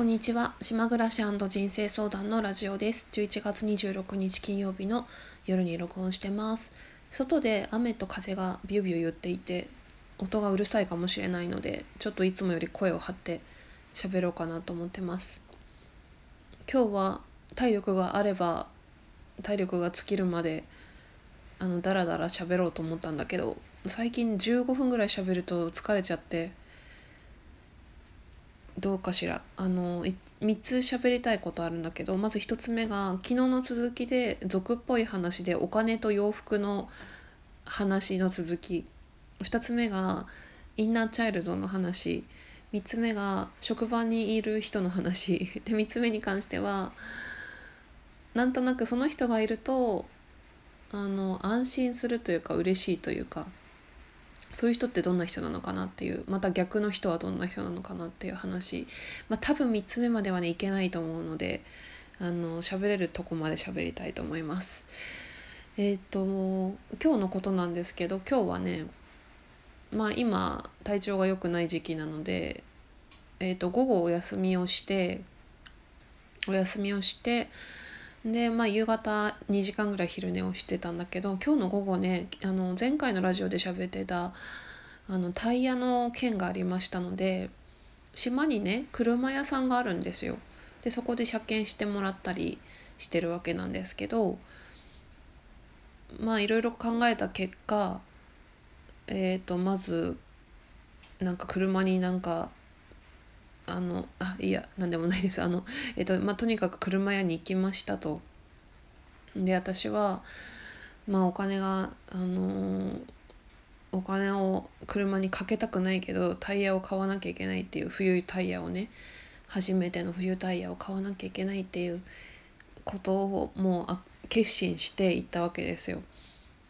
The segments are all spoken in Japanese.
こんにちは。島暮らし人生相談のラジオです。11月26日金曜日の夜に録音してます。外で雨と風がビュービュー言っていて音がうるさいかもしれないのでちょっといつもより声を張って喋ろうかなと思ってます。今日は体力があれば体力が尽きるまであのダラダラ喋ろうと思ったんだけど最近15分ぐらい喋ると疲れちゃってどうかしら。あの3つ喋りたいことあるんだけどまず1つ目が昨日の続きで俗っぽい話でお金と洋服の話の続き。2つ目がインナーチャイルドの話。3つ目が職場にいる人の話。で3つ目に関してはなんとなくその人がいるとあの安心するというか嬉しいというか。そういう人ってどんな人なのかなっていうまた逆の人はどんな人なのかなっていう話、まあ、多分3つ目まではねいけないと思うのであの喋れるとこまで喋りたいと思います。えっ、と今日のことなんですけど今日はねまあ今体調が良くない時期なので、えー、と午後お休みをしてお休みをしてで、まあ、夕方2時間ぐらい昼寝をしてたんだけど今日の午後ねあの前回のラジオで喋ってたあのタイヤの件がありましたので島にね車屋さんがあるんですよ。でそこで車検してもらったりしてるわけなんですけどまあいろいろ考えた結果えっ、ー、とまずなんか車になんかあのあいや何でもないですあのえっとまあとにかく車屋に行きましたと。で私はまあお金があのー、お金を車にかけたくないけどタイヤを買わなきゃいけないっていう冬タイヤをね初めての冬タイヤを買わなきゃいけないっていうことをもう決心して行ったわけですよ。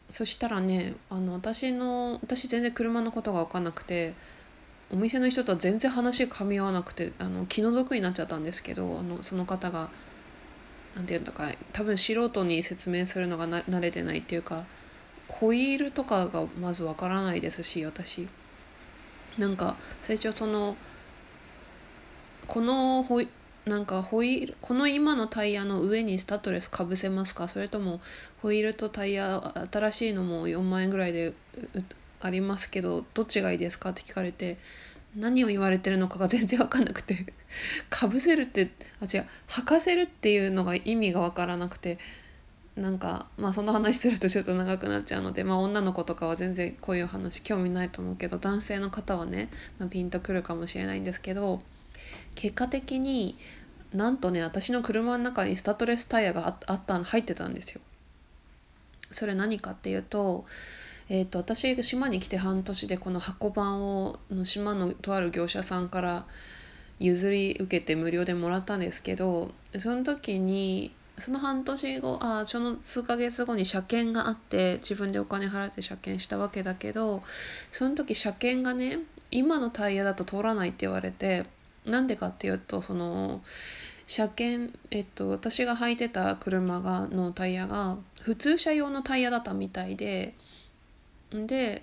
そしたらねあの私の私全然車のことが分かんなくてお店の人とは全然話噛み合わなくてあの気の毒になっちゃったんですけどあのその方が何て言うんだか多分素人に説明するのが慣れてないっていうかホイールとかがまずわからないですし私。なんか最初そのこのホイなんかホイールこの今のタイヤの上にスタッドレスかぶせますか？それともホイールとタイヤ新しいのも4万円ぐらいでありますけどどっちがいいですかって聞かれて何を言われてるのかが全然分かんなくて かぶせるってあ違う履かせるっていうのが意味が分からなくてなんかまあその話するとちょっと長くなっちゃうのでまあ女の子とかは全然こういう話興味ないと思うけど男性の方はね、まあ、ピンとくるかもしれないんですけど結果的になんとね私の車の中にスタッドレスタイヤがあった入ってたんですよ。それ何かっていうとえーと、私島に来て半年でこの箱版を島のとある業者さんから譲り受けて無料でもらったんですけどその時にその半年後あその数ヶ月後に車検があって自分でお金払って車検したわけだけどその時車検がね今のタイヤだと通らないって言われてなんでかっていうとその車検えっと私が履いてた車がのタイヤが普通車用のタイヤだったみたいでで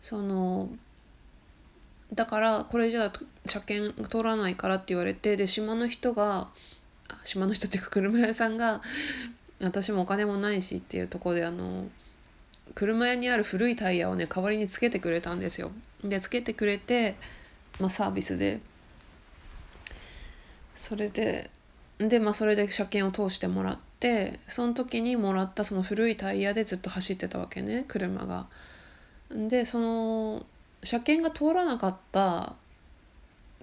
そのだからこれじゃあ車検通らないからって言われてで島の人が島の人っていうか車屋さんが私もお金もないしっていうとこであの車屋にある古いタイヤをね代わりにつけてくれたんですよ。でつけてくれて、まあ、サービスでそれででまあそれで車検を通してもらってその時にもらったその古いタイヤでずっと走ってたわけね車が。でその車検が通らなかった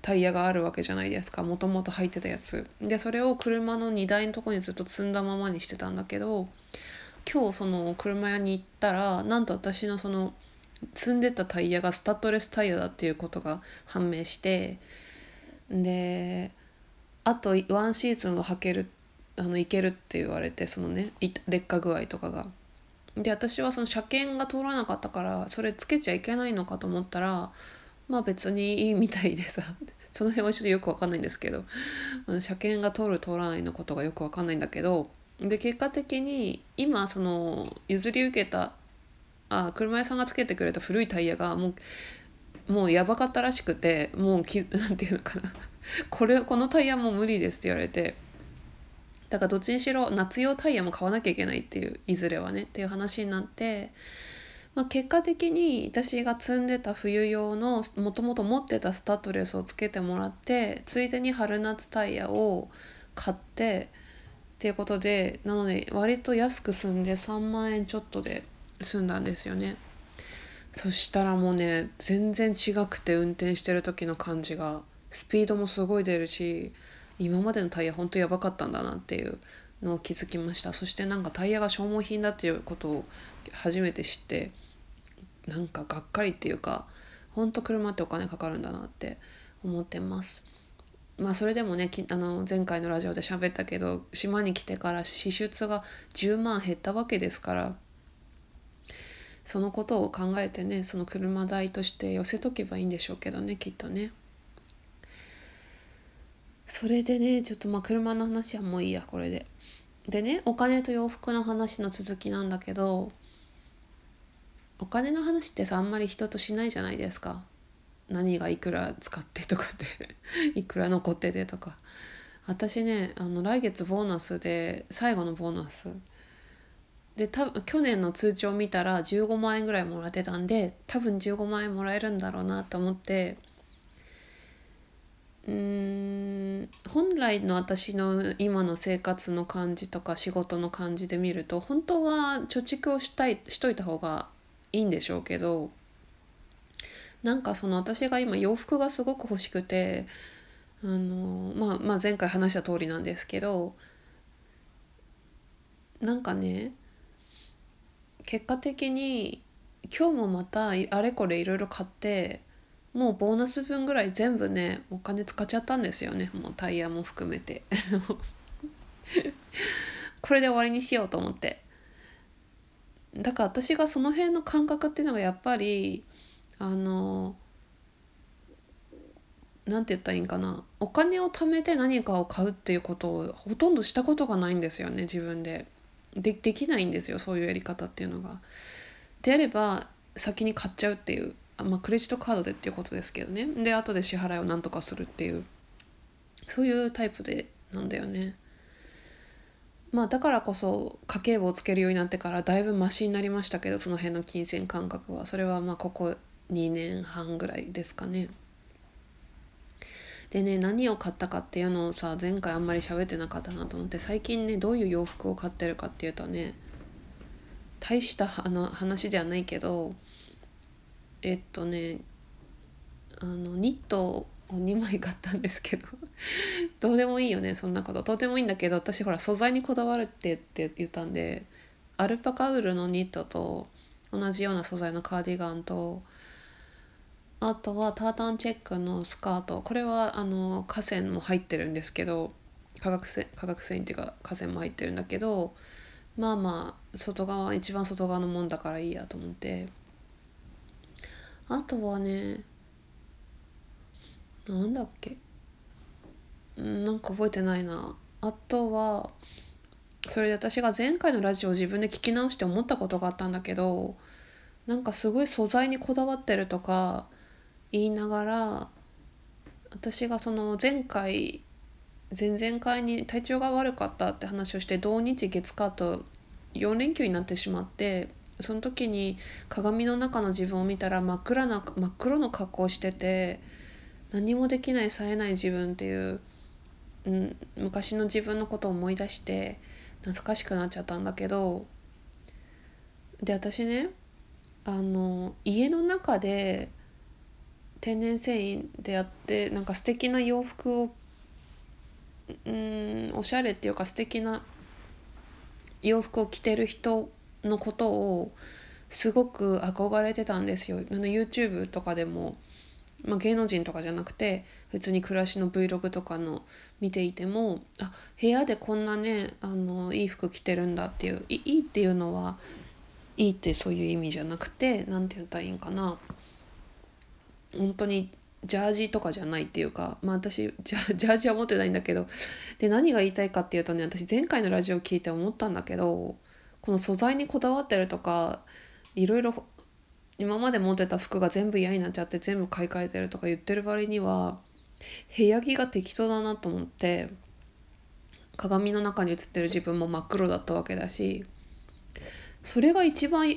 タイヤがあるわけじゃないですかもともと入ってたやつでそれを車の荷台のとこにずっと積んだままにしてたんだけど今日その車屋に行ったらなんと私のその積んでたタイヤがスタッドレスタイヤだっていうことが判明してであとワンシーズンは履けるってあのいけるって言われてそのね劣化具合とかが。で私はその車検が通らなかったからそれつけちゃいけないのかと思ったらまあ別にいいみたいでさ。その辺はちょっとよくわかんないんですけど。車検が通る通らないのことがよくわかんないんだけどで結果的に今その譲り受けたあ車屋さんがつけてくれた古いタイヤがもうもうやばかったらしくてもうき なんていうのかな。これこのタイヤもう無理ですって言われてだからどっちにしろ夏用タイヤも買わなきゃいけないっていういずれはねっていう話になって、まあ、結果的に私が積んでた冬用のもともと持ってたスタッドレスをつけてもらってついでに春夏タイヤを買ってっていうことでなので割と安く済んで3万円ちょっとで済んだんですよね。そしたらもうね全然違くて運転してる時の感じがスピードもすごい出るし今までのタイヤほんとやばかったんだなっていうのを気づきましたそしてなんかタイヤが消耗品だっていうことを初めて知ってなんかがっかりっていうかほんと車ってお金かかるんだなって思ってます。まあそれでもねあの前回のラジオで喋ったけど島に来てから支出が10万減ったわけですからそのことを考えてねその車代として寄せとけばいいんでしょうけどねきっとね。それでねちょっとまあ車の話はもういいやこれで。でねお金と洋服の話の続きなんだけどお金の話ってさあんまり人としないじゃないですか。何がいくら使ってとかって いくら残っててとか私ねあの来月ボーナスで最後のボーナスで多分去年の通帳見たら15万円ぐらいもらってたんで多分15万円もらえるんだろうなと思ってうん。本来の私の今の生活の感じとか仕事の感じで見ると本当は貯蓄をしたいしといた方がいいんでしょうけどなんかその私が今洋服がすごく欲しくてあの、まあ、まあ前回話した通りなんですけどなんかね結果的に今日もまたあれこれいろいろ買ってもうボーナス分ぐらい全部ねお金使っちゃったんですよね。もうタイヤも含めて。これで終わりにしようと思って。だから私がその辺の感覚っていうのがやっぱりあの何て言ったらいいんかな。お金を貯めて何かを買うっていうことをほとんどしたことがないんですよね自分で。でできないんですよそういうやり方っていうのが。であれば先に買っちゃうっていう。まあ、クレジットカードでっていうことですけどねで後で支払いをなんとかするっていうそういうタイプでなんだよね。まあだからこそ家計簿をつけるようになってからだいぶマシになりましたけどその辺の金銭感覚はそれはまあここ2年半ぐらいですかね。でね何を買ったかっていうのをさ前回あんまり喋ってなかったなと思って最近ねどういう洋服を買ってるかっていうとね大したあの話ではないけどえっとねあのニットを2枚買ったんですけど どうでもいいよねそんなこと。とてもいいんだけど私ほら素材にこだわるってって言ったんでアルパカウールのニットと同じような素材のカーディガンとあとはタータンチェックのスカート。これはあの河川も入ってるんですけど化学繊化学繊維っていうか河川も入ってるんだけどまあまあ外側一番外側のもんだからいいやと思って。あとはねなんだっけ。なんか覚えてないな。あとはそれで私が前回のラジオを自分で聞き直して思ったことがあったんだけどなんかすごい素材にこだわってるとか言いながら私がその前回前々回に体調が悪かったって話をして土日月火と4連休になってしまってその時に鏡の中の自分を見たら真っ暗な真っ黒の格好をしてて何もできない冴えない自分っていう、うん、昔の自分のことを思い出して懐かしくなっちゃったんだけどで私ねあの家の中で天然繊維でやってなんか素敵な洋服をうんおしゃれっていうか素敵な洋服を着てる人のことをすごく憧れてたんですよ。YouTube とかでも、まあ、芸能人とかじゃなくて普通に暮らしの Vlog とかの見ていてもあ部屋でこんなねあのいい服着てるんだっていういいっていうのはいいってそういう意味じゃなくて何て言ったらいいんかな本当にジャージとかじゃないっていうかまあ私ジャ ジャージは持ってないんだけどで何が言いたいかっていうとね私前回のラジオ聞いて思ったんだけどこの素材にこだわってるとかいろいろ今まで持ってた服が全部嫌になっちゃって全部買い替えてるとか言ってる割には部屋着が適当だなと思って鏡の中に映ってる自分も真っ黒だったわけだしそれが一番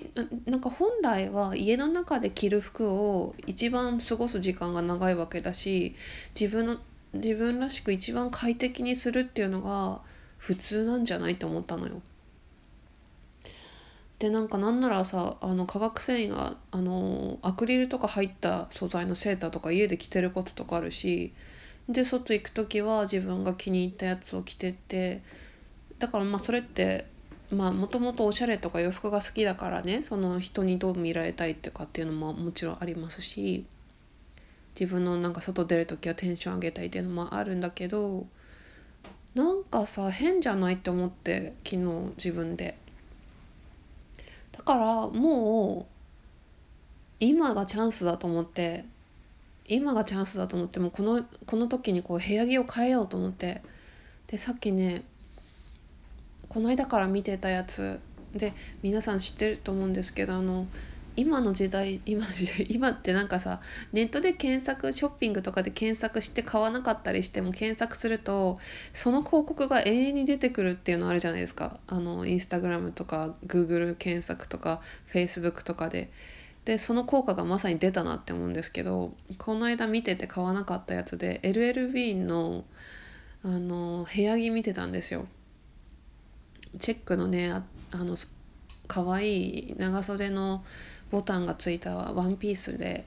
なんか本来は家の中で着る服を一番過ごす時間が長いわけだし自分の自分らしく一番快適にするっていうのが普通なんじゃないって思ったのよ。でなんかなんならさあの化学繊維があのアクリルとか入った素材のセーターとか家で着てることとかあるしで外行く時は自分が気に入ったやつを着てってだからまあそれってまあもともとおしゃれとか洋服が好きだからねその人にどう見られたいってかっていうのももちろんありますし自分のなんか外出る時はテンション上げたいっていうのもあるんだけどなんかさ変じゃないって思って昨日自分で。だからもう今がチャンスだと思って今がチャンスだと思ってもうこのこの時にこう部屋着を変えようと思って。でさっきねこの間から見てたやつで皆さん知ってると思うんですけどあの今の時代 今の時代今ってなんかさネットで検索ショッピングとかで検索して買わなかったりしても検索するとその広告が永遠に出てくるっていうのあるじゃないですかあのインスタグラムとかグーグル検索とかフェイスブックとかで。でその効果がまさに出たなって思うんですけどこの間見てて買わなかったやつで LLB のあの部屋着見てたんですよ。チェックのねあの可愛い長袖のボタンがついたワンピースで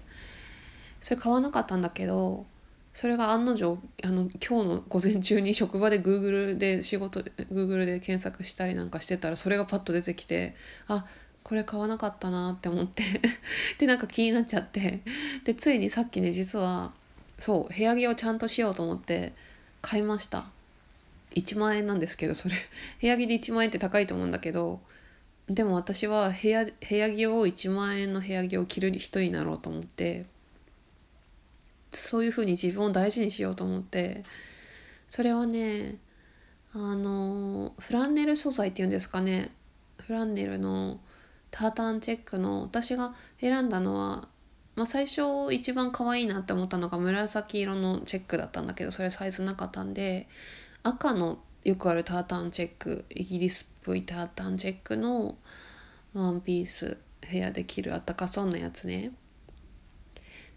それ買わなかったんだけどそれが案の定あの今日の午前中に職場で Google で仕事 Google で検索したりなんかしてたらそれがパッと出てきてあこれ買わなかったなって思って でなんか気になっちゃってでついにさっきね実はそう部屋着をちゃんとしようと思って買いました。1万円なんですけどそれ。部屋着で1万円って高いと思うんだけどでも私は部屋部屋着を1万円の部屋着を着る人になろうと思ってそういうふうに自分を大事にしようと思ってそれはねあのフランネル素材っていうんですかね。フランネルのタータンチェックの私が選んだのは、まあ、最初一番可愛いなって思ったのが紫色のチェックだったんだけどそれサイズなかったんで赤のよくあるタータンチェックイギリスっぽいタータンチェックのワンピース部屋で着るあったかそうなやつね。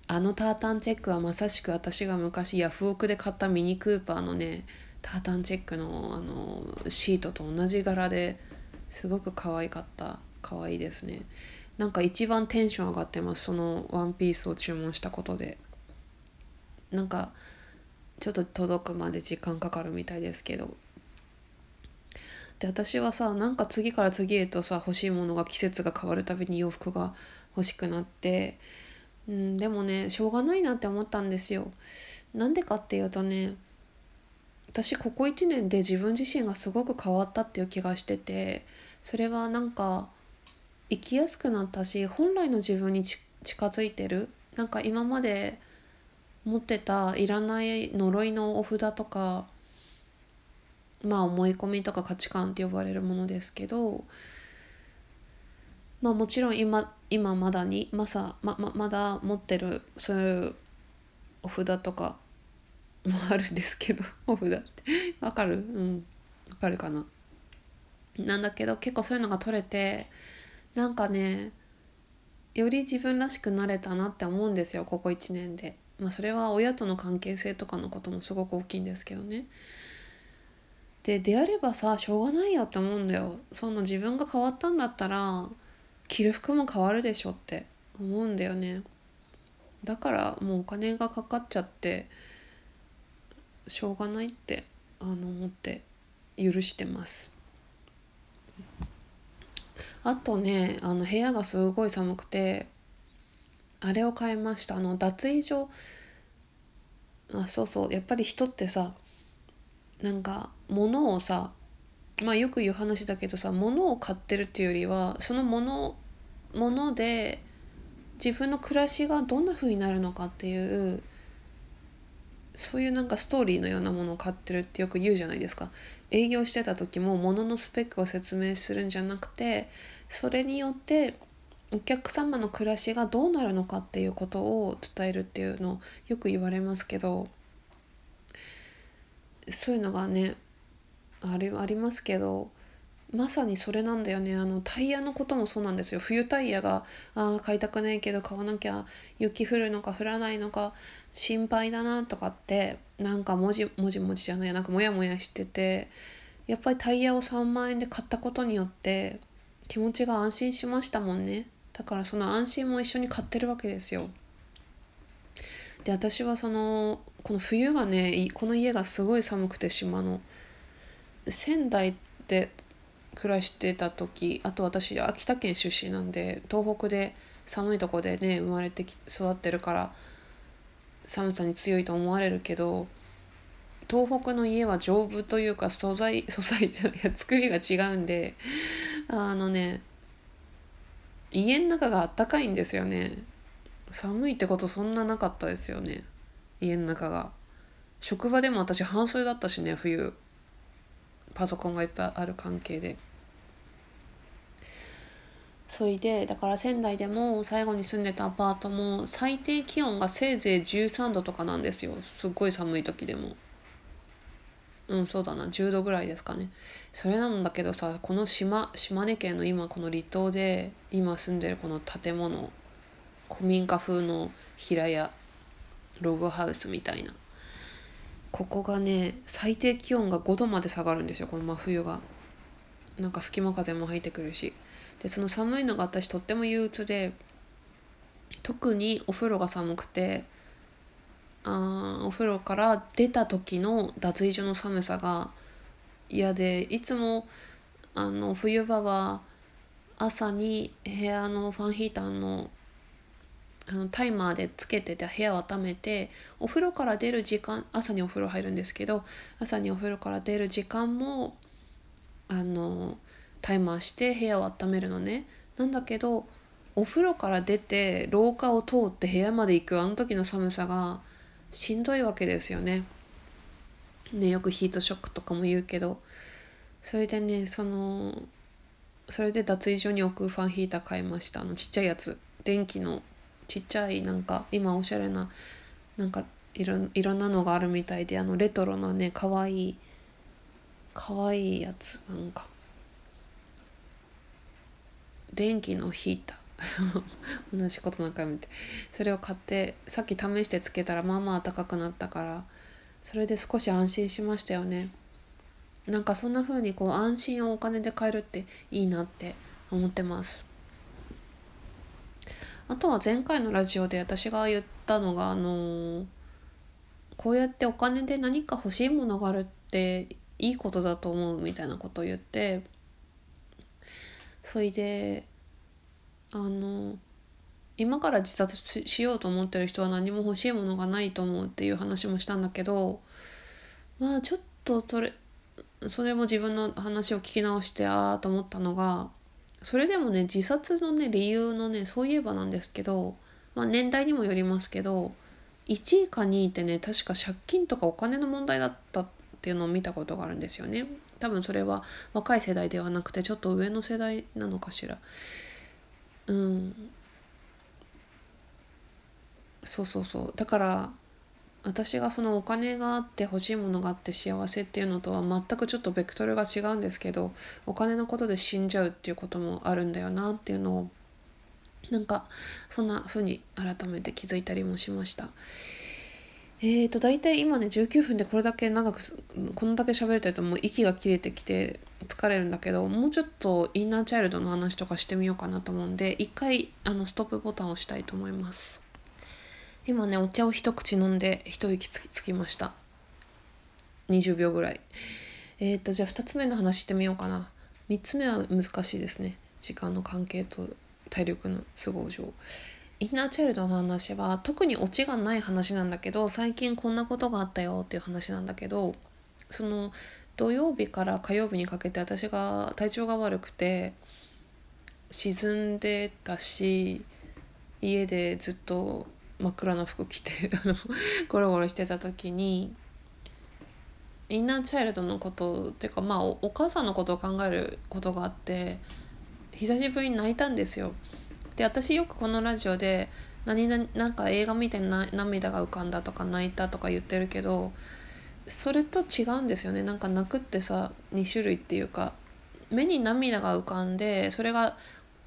あのタータンチェックはまさしく私が昔ヤフオクで買ったミニクーパーのねタータンチェックのあのシートと同じ柄ですごく可愛かった。可愛いですね。なんか一番テンション上がってますそのワンピースを注文したことで。なんかちょっと届くまで時間かかるみたいですけど。で私はさなんか次から次へとさ欲しいものが季節が変わるたびに洋服が欲しくなってうんでもねしょうがないなって思ったんですよ。なんでかっていうとね私ここ1年で自分自身がすごく変わったっていう気がしててそれはなんか生きやすくなったし本来の自分に近づいてるなんか今まで持ってたいらない呪いのお札とかまあ思い込みとか価値観って呼ばれるものですけどまあもちろん今今まだにまさまままだ持ってるそういうお札とかもあるんですけど お札ってわかる？うんわかるかな？なんだけど結構そういうのが取れてなんかねより自分らしくなれたなって思うんですよここ1年で。まあそれは親との関係性とかのこともすごく大きいんですけどね。でであればさしょうがないよって思うんだよ。そんな自分が変わったんだったら着る服も変わるでしょって思うんだよね。だからもうお金がかかっちゃってしょうがないってあの思って許してます。あとねあの部屋がすごい寒くてあれを買いました。あの脱衣所あそうそうやっぱり人ってさなんか物をさまあよく言う話だけどさ物を買ってるっていうよりはその物物で自分の暮らしがどんな風になるのかっていうそういうなんかストーリーのようなものを買ってるってよく言うじゃないですか。営業してた時も物のスペックを説明するんじゃなくてそれによってお客様の暮らしがどうなるのかっていうことを伝えるっていうのをよく言われますけどそういうのがねありありますけどまさにそれなんだよね。あのタイヤのこともそうなんですよ。冬タイヤがあ買いたくないけど買わなきゃ雪降るのか降らないのか心配だなとかってなんかもじもじもじじゃないなんかモヤモヤしててやっぱりタイヤを3万円で買ったことによって気持ちが安心しましたもんね。だからその安心も一緒に買ってるわけですよ。で私はそのこの冬がねこの家がすごい寒くて島の。仙台って暮らしてた時あと私秋田県出身なんで東北で寒いとこでね生まれてき育ってるから寒さに強いと思われるけど東北の家は丈夫というか素材 素材じゃない作りが違うんであのね家の中があったかいんですよね。寒いってことそんななかったですよね。家の中が。職場でも私半袖だったしね冬。パソコンがいっぱいある関係で。それでだから仙台でも最後に住んでたアパートも最低気温がせいぜい13度とかなんですよ。すっごい寒い時でも。うんそうだな。10度ぐらいですかね。それなんだけどさこの島島根県の今この離島で今住んでるこの建物古民家風の平屋ログハウスみたいな。ここがね最低気温が5度まで下がるんですよこの真冬が。なんか隙間風も入ってくるし。でその寒いのが私とっても憂鬱で特にお風呂が寒くてあお風呂から出た時の脱衣所の寒さが嫌でいつもあの冬場は朝に部屋のファンヒーターのあのタイマーでつけてて部屋を温めてお風呂から出る時間朝にお風呂入るんですけど朝にお風呂から出る時間もあのタイマーして部屋を温めるのね。なんだけどお風呂から出て廊下を通って部屋まで行くあの時の寒さがしんどいわけですよね。ねよくヒートショックとかも言うけどそれでねそのそれで脱衣所に置くファンヒーター買いましたあのちっちゃいやつ電気のちっちゃいなんか今おしゃれななんかいろいろんなのがあるみたいであのレトロなねかわいいかわいいやつなんか。電気のヒーター。同じこと何回も言って。それを買ってさっき試してつけたらまあまあ暖かくなったからそれで少し安心しましたよね。なんかそんな風にこう安心をお金で買えるっていいなって思ってます。あとは前回のラジオで私が言ったのがあのこうやってお金で何か欲しいものがあるっていいことだと思うみたいなことを言ってそれであの今から自殺しようと思ってる人は何も欲しいものがないと思うっていう話もしたんだけどまあちょっとそれそれも自分の話を聞き直してああと思ったのがそれでもね自殺のね理由のねそういえばなんですけど、まあ、年代にもよりますけど1位か2位ってね確か借金とかお金の問題だったっていうのを見たことがあるんですよね。多分それは若い世代ではなくてちょっと上の世代なのかしら。うんそうそうそうだから私がそのお金があって欲しいものがあって幸せっていうのとは全くちょっとベクトルが違うんですけどお金のことで死んじゃうっていうこともあるんだよなっていうのをなんかそんな風に改めて気づいたりもしました。えーと大体今ね19分でこれだけ長くこんだけ喋れてるともう息が切れてきて疲れるんだけどもうちょっとインナーチャイルドの話とかしてみようかなと思うんで一回あのストップボタンを押したいと思います。今ねお茶を一口飲んで一息つきつきました。20秒ぐらい。えっ、ー、とじゃあ2つ目の話してみようかな。3つ目は難しいですね。時間の関係と体力の都合上。インナーチャイルドの話は特にオチがない話なんだけど最近こんなことがあったよっていう話なんだけどその土曜日から火曜日にかけて私が体調が悪くて沈んでたし家でずっと真っ暗な服着て あのゴロゴロしてた時にインナーチャイルドのことっていうかまあお母さんのことを考えることがあって久しぶりに泣いたんですよ。で私よくこのラジオで何々なんか映画見てな涙が浮かんだとか泣いたとか言ってるけどそれと違うんですよねなんか泣くってさ2種類っていうか目に涙が浮かんでそれが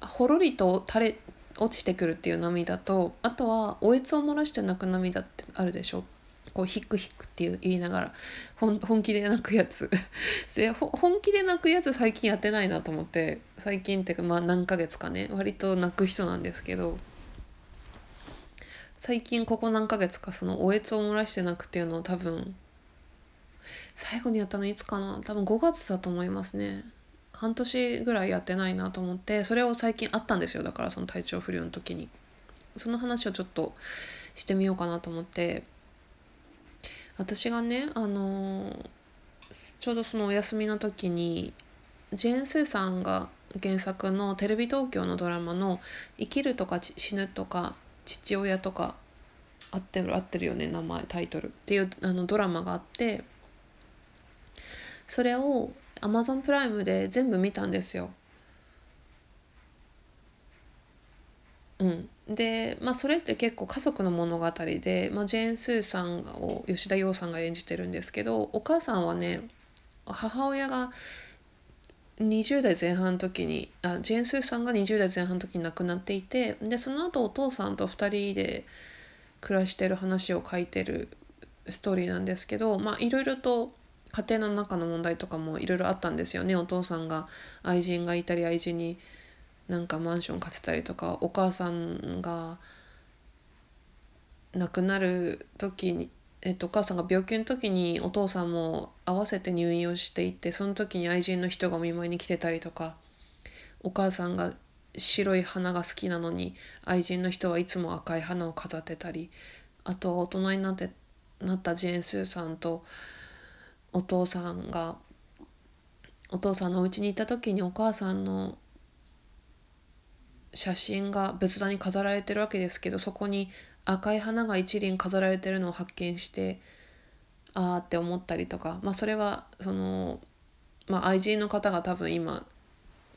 ほろりと垂れ落ちてくるっていう涙とあとはおえつを漏らして泣く涙ってあるでしょ。こうヒックヒックっていう言いながら本気で泣くやつ。で本気で泣くやつ最近やってないなと思って最近っていうかまあ何ヶ月かね割と泣く人なんですけど最近ここ何ヶ月かそのおえつを漏らして泣くっていうのを多分最後にやったのいつかな？多分5月だと思いますね。半年ぐらいやってないなと思ってそれを最近あったんですよ。だからその体調不良の時に。その話をちょっとしてみようかなと思って。私がねあのちょうどそのお休みの時にジェーン・スーさんが原作のテレビ東京のドラマの「生きるとか死ぬとか父親とか合ってる合ってるよね名前タイトルっていうあのドラマがあってそれをアマゾンプライムで全部見たんですよ。うん、で、まあ、それって結構家族の物語で、まあ、ジェーン・スーさんを吉田羊さんが演じてるんですけどお母さんはね母親が20代前半の時にあジェーン・スーさんが20代前半の時に亡くなっていてでその後お父さんと2人で暮らしてる話を書いてるストーリーなんですけどまあいろいろと家庭の中の問題とかもいろいろあったんですよね。お父さんが愛人がいたり愛人になんかマンション建てたりとかお母さんが亡くなる時に、えっと、お母さんが病気の時にお父さんも合わせて入院をしていてその時に愛人の人がお見舞いに来てたりとかお母さんが白い花が好きなのに愛人の人はいつも赤い花を飾ってたりあとは大人になってなったジェーン・スーさんとお父さんがお父さんのお家に行った時にお母さんの写真が仏壇に飾られてるわけですけどそこに赤い花が一輪飾られてるのを発見してああって思ったりとかまあそれはその、まあ、愛人の方が多分今、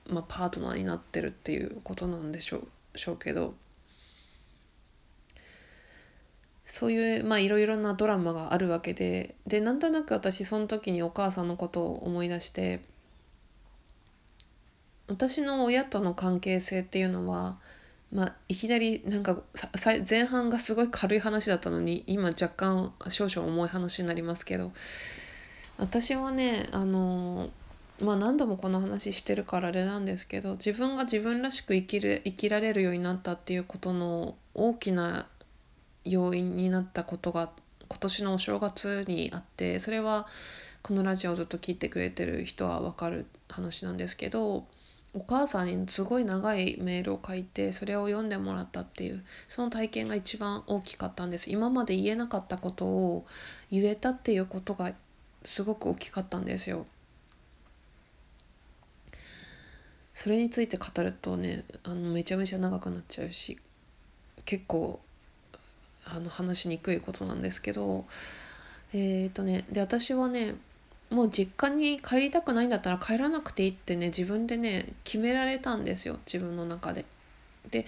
まあ、パートナーになってるっていうことなんでしょうしょうけどそういうまあいろいろなドラマがあるわけででなんとなく私その時にお母さんのことを思い出して私の親との関係性っていうのは、まあ、いきなりなんか前半がすごい軽い話だったのに今若干少々重い話になりますけど私はねあのまあ何度もこの話してるからあれなんですけど自分が自分らしく生きる生きられるようになったっていうことの大きな要因になったことが今年のお正月にあってそれはこのラジオをずっと聞いてくれてる人は分かる話なんですけどお母さんにすごい長いメールを書いてそれを読んでもらったっていうその体験が一番大きかったんです今まで言えなかったことを言えたっていうことがすごく大きかったんですよ。それについて語るとねあのめちゃめちゃ長くなっちゃうし結構あの話しにくいことなんですけどえっ、ー、とねで私はねもう実家に帰りたくないんだったら帰らなくていいってね自分でね決められたんですよ自分の中で。で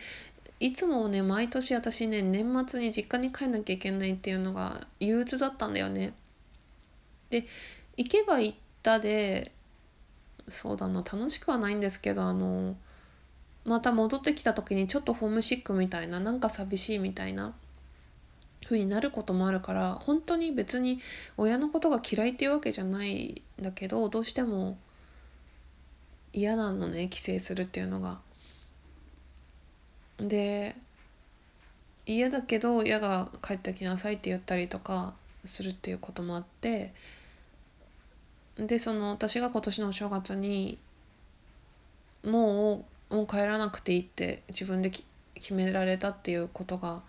いつもね毎年私ね年末に実家に帰んなきゃいけないっていうのが憂鬱だったんだよね。で行けば行ったでそうだな楽しくはないんですけどあのまた戻ってきた時にちょっとホームシックみたいななんか寂しいみたいな風になることもあるから本当に別に親のことが嫌いっていうわけじゃないんだけどどうしても嫌なのね帰省するっていうのが。で嫌だけど親が帰ってきなさいって言ったりとかするっていうこともあってでその私が今年のお正月にもうもう帰らなくていいって自分で決められたっていうことが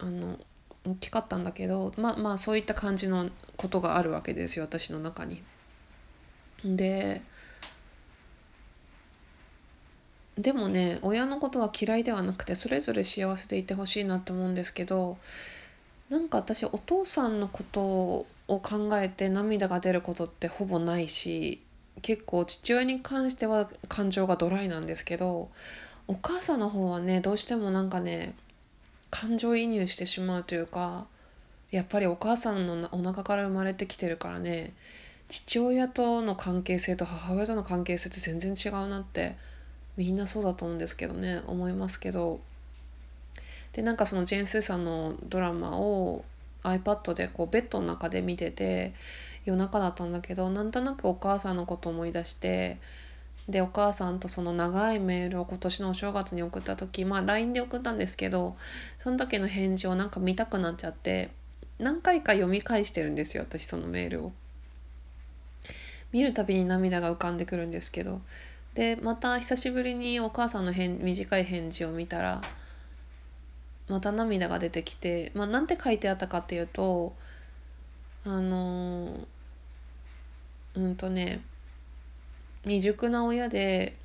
あの大きかったんだけどまあまあそういった感じのことがあるわけですよ私の中に。ででもね親のことは嫌いではなくてそれぞれ幸せでいてほしいなって思うんですけどなんか私お父さんのことを考えて涙が出ることってほぼないし結構父親に関しては感情がドライなんですけどお母さんの方はねどうしてもなんかね感情移入してしまうというかやっぱりお母さんのお腹から生まれてきてるからね父親との関係性と母親との関係性って全然違うなってみんなそうだと思うんですけどね思いますけど。でなんかそのジェーン・スーさんのドラマを iPad でこうベッドの中で見てて夜中だったんだけどなんとなくお母さんのこと思い出してでお母さんとその長いメールを今年のお正月に送った時まあ LINE で送ったんですけどその時の返事をなんか見たくなっちゃって何回か読み返してるんですよ私そのメールを。見るたびに涙が浮かんでくるんですけどでまた久しぶりにお母さんの返短い返事を見たらまた涙が出てきて、まあ、なんて書いてあったかっていうとあのうんとね未熟な親で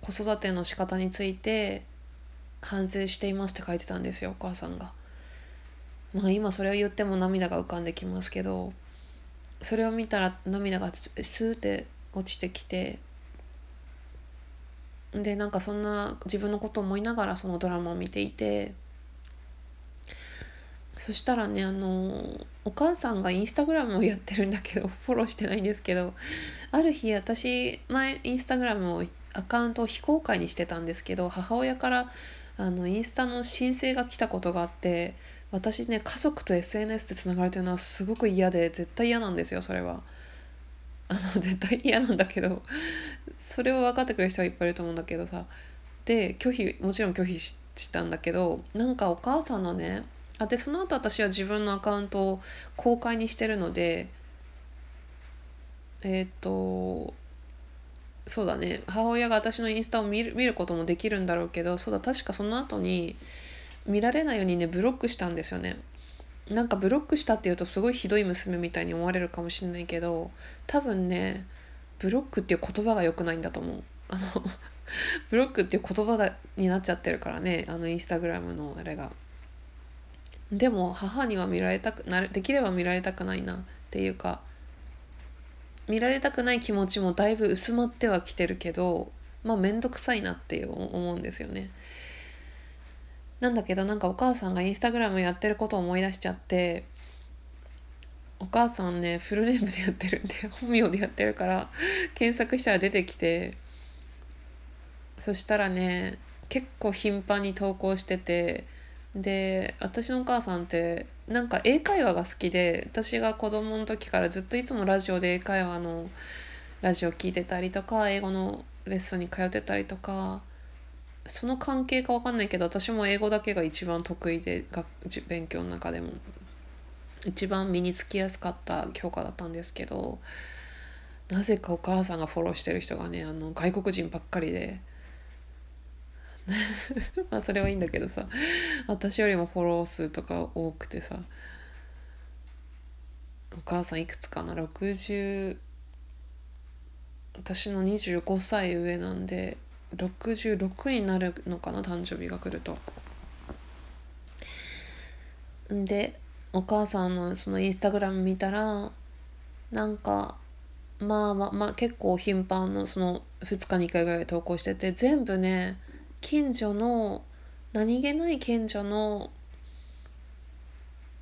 子育ての仕方について反省していますって書いてたんですよお母さんが。まあ今それを言っても涙が浮かんできますけどそれを見たら涙がスーって落ちてきてでなんかそんな自分のことを思いながらそのドラマを見ていてそしたらねあのお母さんがインスタグラムをやってるんだけど フォローしてないんですけどある日私前インスタグラムをアカウントを非公開にしてたんですけど母親からあのインスタの申請が来たことがあって私ね家族と SNS でつながれてるのはすごく嫌で絶対嫌なんですよそれは。あの 絶対嫌なんだけどそれを分かってくれる人はいっぱいいると思うんだけどさで拒否もちろん拒否したんだけどなんかお母さんのねあでその後私は自分のアカウントを公開にしてるのでえっ、とそうだね母親が私のインスタを見る見ることもできるんだろうけどそうだ確かその後に見られないようにねブロックしたんですよね。なんかブロックしたっていうとすごいひどい娘みたいに思われるかもしれないけど多分ねブロックっていう言葉が良くないんだと思う。あの ブロックっていう言葉だになっちゃってるからねあのインスタグラムのあれが。でも母には見られたくなるできれば見られたくないなっていうか見られたくない気持ちもだいぶ薄まってはきてるけどまあ面倒くさいなって思うんですよね。なんだけどなんかお母さんがインスタグラムやってることを思い出しちゃってお母さんねフルネームでやってるんで 本名でやってるから検索したら出てきてそしたらね結構頻繁に投稿しててで私のお母さんってなんか英会話が好きで私が子供の時からずっといつもラジオで英会話のラジオ聞いてたりとか英語のレッスンに通ってたりとかその関係か分かんないけど私も英語だけが一番得意で学勉強の中でも。一番身につきやすかった教科だったんですけどなぜかお母さんがフォローしてる人がねあの外国人ばっかりで まあそれはいいんだけどさ私よりもフォロー数とか多くてさお母さんいくつかな60私の25歳上なんで66になるのかな誕生日が来ると。でお母さんのそのインスタグラム見たらなんかまあまあまあ結構頻繁のその2日に1回ぐらい投稿してて全部ね近所の何気ない近所の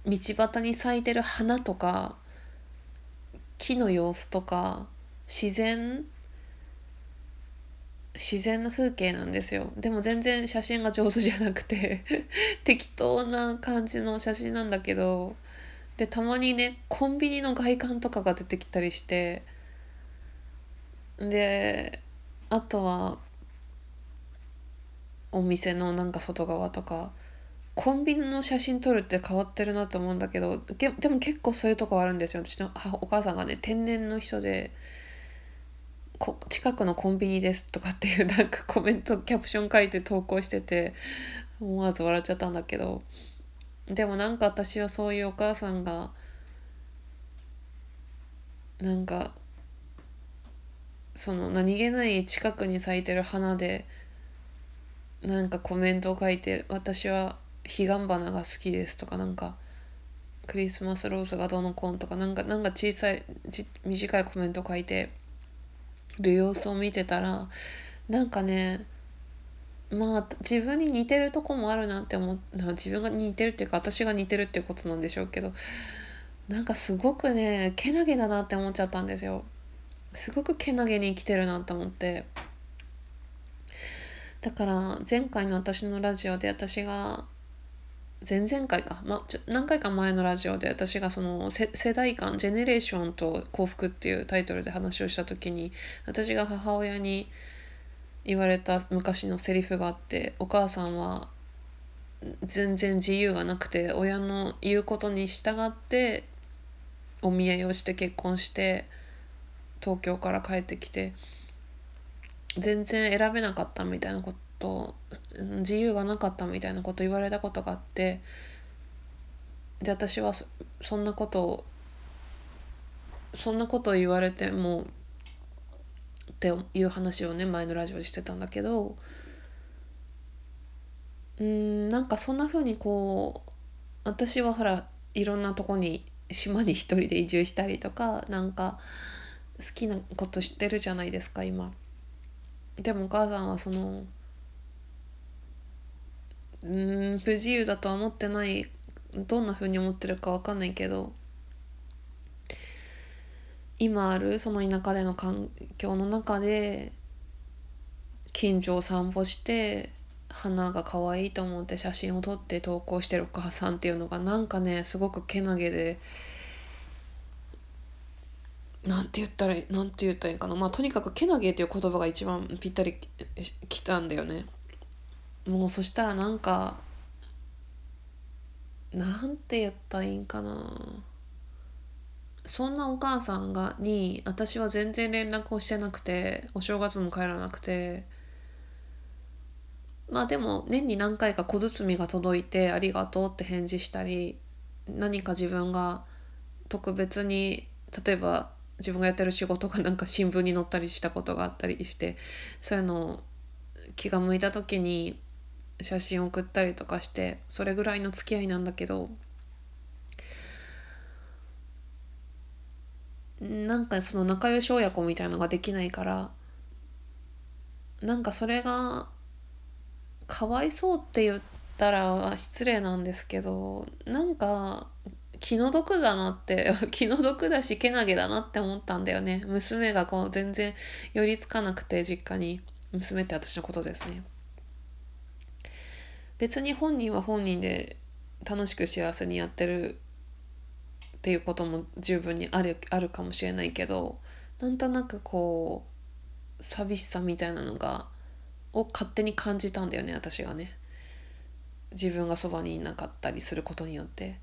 道端に咲いてる花とか木の様子とか自然自然の風景なんですよ。でも全然写真が上手じゃなくて 適当な感じの写真なんだけどでたまにねコンビニの外観とかが出てきたりしてであとはお店のなんか外側とかコンビニの写真撮るって変わってるなと思うんだけどでも結構そういうとこあるんですよ。私のお母さんがね天然の人でこ近くのコンビニですとかっていうなんかコメントキャプション書いて投稿してて思わず笑っちゃったんだけど。でもなんか私はそういうお母さんがなんかその何気ない近くに咲いてる花でなんかコメントを書いて「私は彼岸花が好きです」とかなんか「クリスマスローズがどのコン」とかなんかなんか小さい短いコメントを書いてる様子を見てたらなんかねまあ自分に似てるとこもあるなって思う自分が似てるっていうか私が似てるっていうことなんでしょうけどなんかすごくねけなげだなって思っちゃったんですよ。すごくけなげに生きてるなって思って。だから前回の私のラジオで私が前々回か、ま、何回か前のラジオで私がその世代間ジェネレーションと幸福っていうタイトルで話をした時に私が母親に言われた昔のセリフがあってお母さんは全然自由がなくて親の言うことに従ってお見合いをして結婚して東京から帰ってきて全然選べなかったみたいなこと自由がなかったみたいなこと言われたことがあってで私はそんなことをそんなことを言われてもっていう話をね前のラジオでしてたんだけどうんなんかそんな風にこう私はほらいろんなとこに島に一人で移住したりとかなんか好きなこと知ってるじゃないですか今。でもお母さんはそのうん不自由だとは思ってないどんな風に思ってるか分かんないけど今あるその田舎での環境の中で近所を散歩して花が可愛いと思って写真を撮って投稿してるお母さんっていうのがなんかねすごくけなげでなんて言ったらなんて言ったらいいかなまあとにかくけなげっていう言葉が一番ぴったりきたんだよね。もうそしたらなんかなんて言ったらいいんかな。そんなお母さんがに私は全然連絡をしてなくてお正月も帰らなくてまあでも年に何回か小包が届いて「ありがとう」って返事したり何か自分が特別に例えば自分がやってる仕事がなんか新聞に載ったりしたことがあったりしてそういうのを気が向いた時に写真を送ったりとかしてそれぐらいの付き合いなんだけどなんかその仲良し親子みたいのができないからなんかそれがかわいそうって言ったら失礼なんですけどなんか気の毒だなって 気の毒だしけなげだなって思ったんだよね。娘がこう全然寄りつかなくて実家に。娘って私のことですね。別に本人は本人で楽しく幸せにやってるっていうことも十分にあるあるかもしれないけどなんとなくこう寂しさみたいなのがを勝手に感じたんだよね私がね。自分がそばにいなかったりすることによって。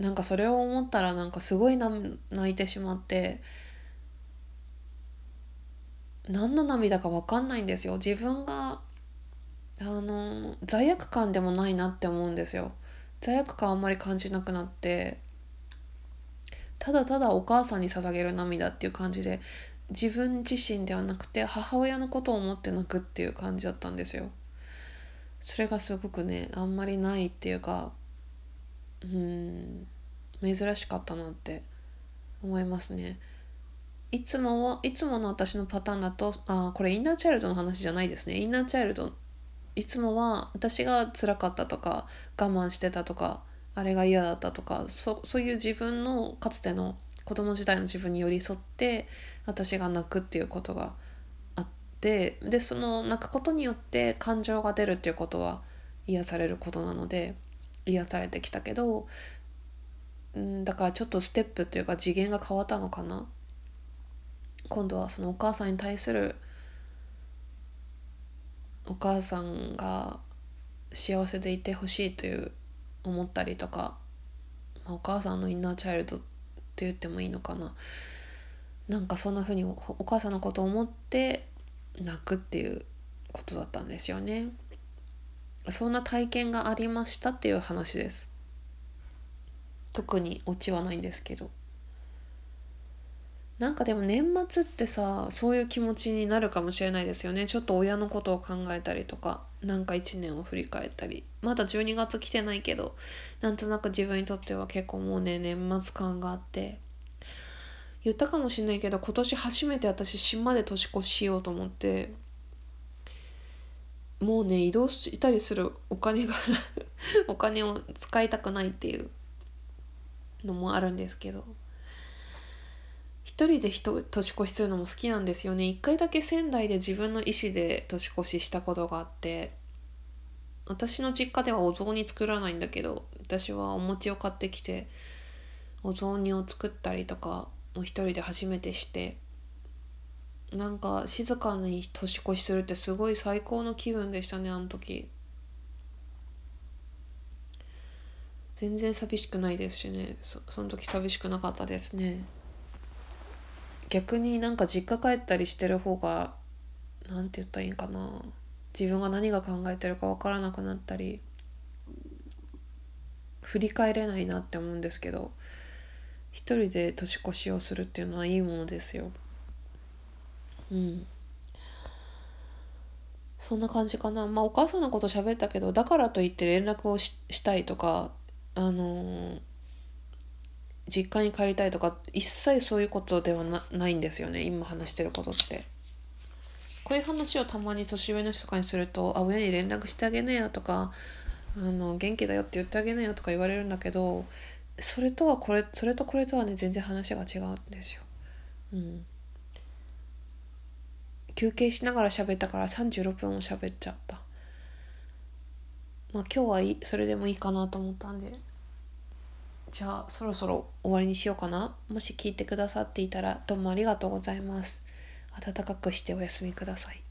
なんかそれを思ったらなんかすごい泣いてしまって何の涙か分かんないんですよ自分があの罪悪感でもないなって思うんですよ罪悪感あんまり感じなくなってただただお母さんに捧げる涙っていう感じで自分自身ではなくて母親のことを思って泣くっていう感じだったんですよ。それがすごくねあんまりないっていうかうん珍しかったなって思いますね。いつもはいつもの私のパターンだとあこれインナーチャイルドの話じゃないですねインナーチャイルドいつもは私が辛かったとか我慢してたとかあれが嫌だったとかそそういう自分のかつての子供時代の自分に寄り添って私が泣くっていうことがあってでその泣くことによって感情が出るっていうことは癒されることなので癒されてきたけどうんだからちょっとステップっていうか次元が変わったのかな。今度はそのお母さんに対するお母さんが幸せでいてほしいという思ったりとか、まあ、お母さんのインナーチャイルドって言ってもいいのかな。なんかそんな風にお母さんのことを思って泣くっていうことだったんですよね。そんな体験がありましたっていう話です。特にオチはないんですけど。なんかでも年末ってさそういう気持ちになるかもしれないですよね。ちょっと親のことを考えたりとかなんか1年を振り返ったり。まだ12月来てないけどなんとなく自分にとっては結構もうね年末感があって。言ったかもしれないけど今年初めて私島で年越ししようと思って。もうね移動したりするお金が お金を使いたくないっていうのもあるんですけど。一人で人年越しするのも好きなんですよね。一回だけ仙台で自分の意思で年越ししたことがあって私の実家ではお雑煮作らないんだけど私はお餅を買ってきてお雑煮を作ったりとかも一人で初めてしてなんか静かに年越しするってすごい最高の気分でしたねあの時。全然寂しくないですしね。そその時寂しくなかったですね。逆になんか実家帰ったりしてる方が何て言ったらいいんかな。自分が何が考えてるか分からなくなったり振り返れないなって思うんですけど一人で年越しをするっていうのはいいものですよ。うんそんな感じかなまあお母さんのこと喋ったけどだからといって連絡をしたいとかあのー、実家に帰りたいとか一切そういうことではないんですよね今話してることって。こういう話をたまに年上の人とかにすると「あ親に連絡してあげなよ」とかあの「元気だよって言ってあげなよ」とか言われるんだけどそれとはこれそれとこれとはね全然話が違うんですよ。うん、休憩しながら喋ったから36分も喋っちゃった。まあ今日はいいそれでもいいかなと思ったんで。じゃあそろそろ終わりにしようかな。もし聞いてくださっていたらどうもありがとうございます。暖かくしてお休みください。